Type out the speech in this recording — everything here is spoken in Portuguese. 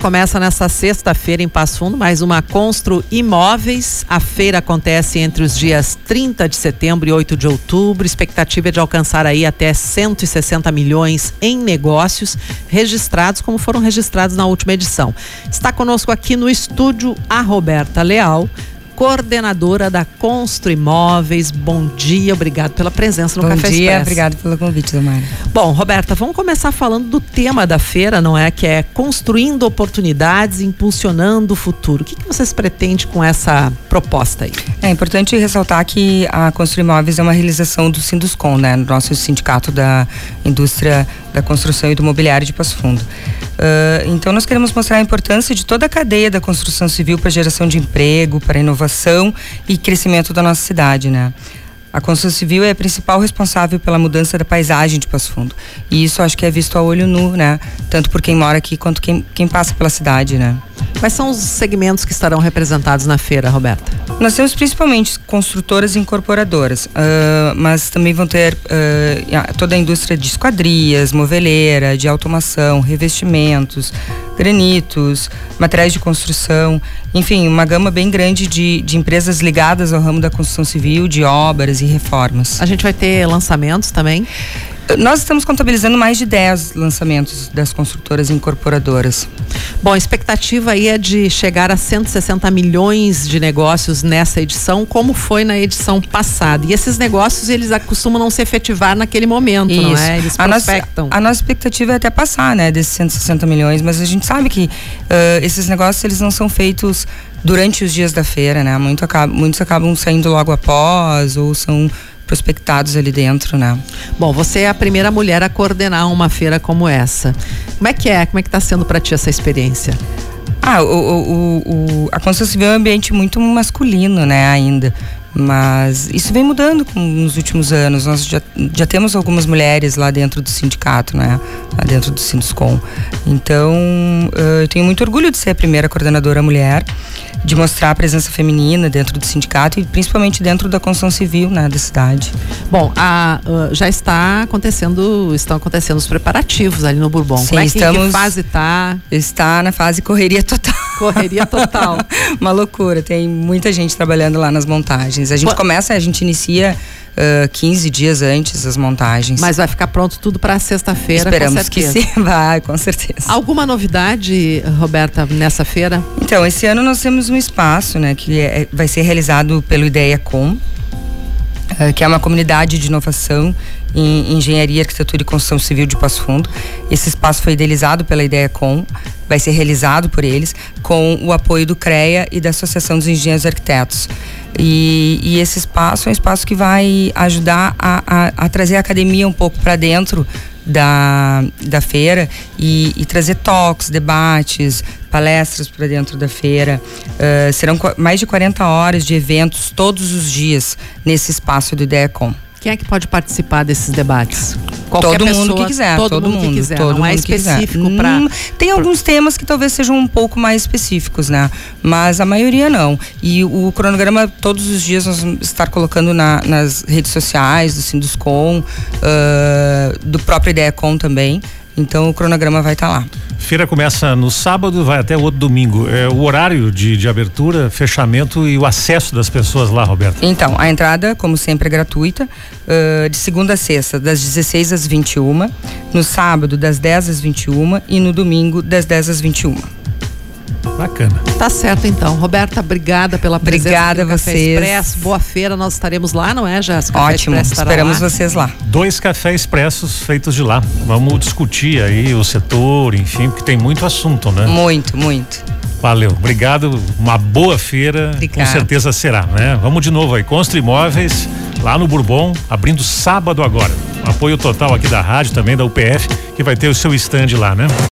Começa nesta sexta-feira em Passo Fundo mais uma Constru Imóveis. A feira acontece entre os dias 30 de setembro e 8 de outubro. Expectativa é de alcançar aí até 160 milhões em negócios registrados, como foram registrados na última edição. Está conosco aqui no estúdio a Roberta Leal, coordenadora da Constru Imóveis. Bom dia, obrigado pela presença no Bom Café dia, Expresso. obrigado pelo convite, Domara. Bom, Roberta, vamos começar falando do tema da feira, não é? Que é construindo oportunidades, impulsionando o futuro. O que, que vocês pretendem com essa proposta aí? É importante ressaltar que a Construir Imóveis é uma realização do Sinduscom, né? Nosso sindicato da indústria da construção e do mobiliário de Passo Fundo. Uh, então nós queremos mostrar a importância de toda a cadeia da construção civil para geração de emprego, para inovação e crescimento da nossa cidade, né? A construção civil é a principal responsável pela mudança da paisagem de Passo Fundo. E isso acho que é visto a olho nu, né? Tanto por quem mora aqui quanto quem, quem passa pela cidade, né? Quais são os segmentos que estarão representados na feira, Roberta? Nós temos principalmente construtoras e incorporadoras, uh, mas também vão ter uh, toda a indústria de esquadrias, moveleira, de automação, revestimentos, granitos, materiais de construção, enfim, uma gama bem grande de, de empresas ligadas ao ramo da construção civil, de obras e reformas. A gente vai ter lançamentos também? Nós estamos contabilizando mais de 10 lançamentos das construtoras e incorporadoras. Bom, a expectativa aí é de chegar a 160 milhões de negócios nessa edição, como foi na edição passada. E esses negócios, eles costumam não se efetivar naquele momento, Isso. não é? Eles prospectam. A nossa, a nossa expectativa é até passar, né, desses 160 milhões, mas a gente sabe que uh, esses negócios, eles não são feitos durante os dias da feira, né? Muito acaba, muitos acabam saindo logo após ou são prospectados ali dentro, né? Bom, você é a primeira mulher a coordenar uma feira como essa. Como é que é? Como é que está sendo para ti essa experiência? Ah, o, o, o, a construção civil é um ambiente muito masculino, né, ainda. Mas isso vem mudando com, nos últimos anos. Nós já, já temos algumas mulheres lá dentro do sindicato, né? Lá dentro do Sinduscom. Então, eu tenho muito orgulho de ser a primeira coordenadora mulher, de mostrar a presença feminina dentro do sindicato e principalmente dentro da construção civil, né, da cidade. Bom, a, uh, já está acontecendo, estão acontecendo os preparativos ali no Bourbon. Sim, Como é que, estamos, que fase está? Está na fase correria total. Correria total. Uma loucura, tem muita gente trabalhando lá nas montagens. A gente começa, a gente inicia uh, 15 dias antes das montagens. Mas vai ficar pronto tudo para sexta-feira, Esperamos que sim, vai, com certeza. Alguma novidade, Roberta, nessa feira? Então, esse ano nós temos um espaço, né, que é, vai ser realizado pelo Ideia Com, uh, que é uma comunidade de inovação em engenharia, arquitetura e construção civil de Passo Fundo. Esse espaço foi idealizado pela Ideia Com, vai ser realizado por eles com o apoio do CREA e da Associação dos Engenheiros Arquitetos. E, e esse espaço é um espaço que vai ajudar a, a, a trazer a academia um pouco para dentro da, da feira e, e, trazer talks, debates, palestras para dentro da feira. Uh, serão mais de 40 horas de eventos todos os dias nesse espaço do IDEACOM. Quem é que pode participar desses debates? Qualquer todo pessoa, mundo que quiser. Todo, todo mundo, mundo, que quiser. Todo não é específico para. Hum, tem alguns temas que talvez sejam um pouco mais específicos, né? Mas a maioria não. E o cronograma, todos os dias, nós vamos estar colocando na, nas redes sociais do Sinduscom, uh, do próprio IdeaCom também. Então o cronograma vai estar tá lá. Feira começa no sábado, vai até o outro domingo. É o horário de, de abertura, fechamento e o acesso das pessoas lá, Roberto? Então, a entrada, como sempre, é gratuita, uh, de segunda a sexta, das 16 às 21, no sábado, das 10 às 21 e no domingo, das 10 às 21. Bacana. Tá certo então. Roberta, obrigada pela presença. Obrigada a vocês. Expresso. Boa feira, nós estaremos lá, não é, Jéssica? Ótimo, esperamos lá. vocês lá. Dois cafés expressos feitos de lá. Vamos discutir aí o setor, enfim, porque tem muito assunto, né? Muito, muito. Valeu, obrigado. Uma boa feira, Obrigada. com certeza será, né? Vamos de novo aí, Constru Imóveis, lá no Bourbon, abrindo sábado agora. Apoio total aqui da rádio, também da UPF, que vai ter o seu stand lá, né?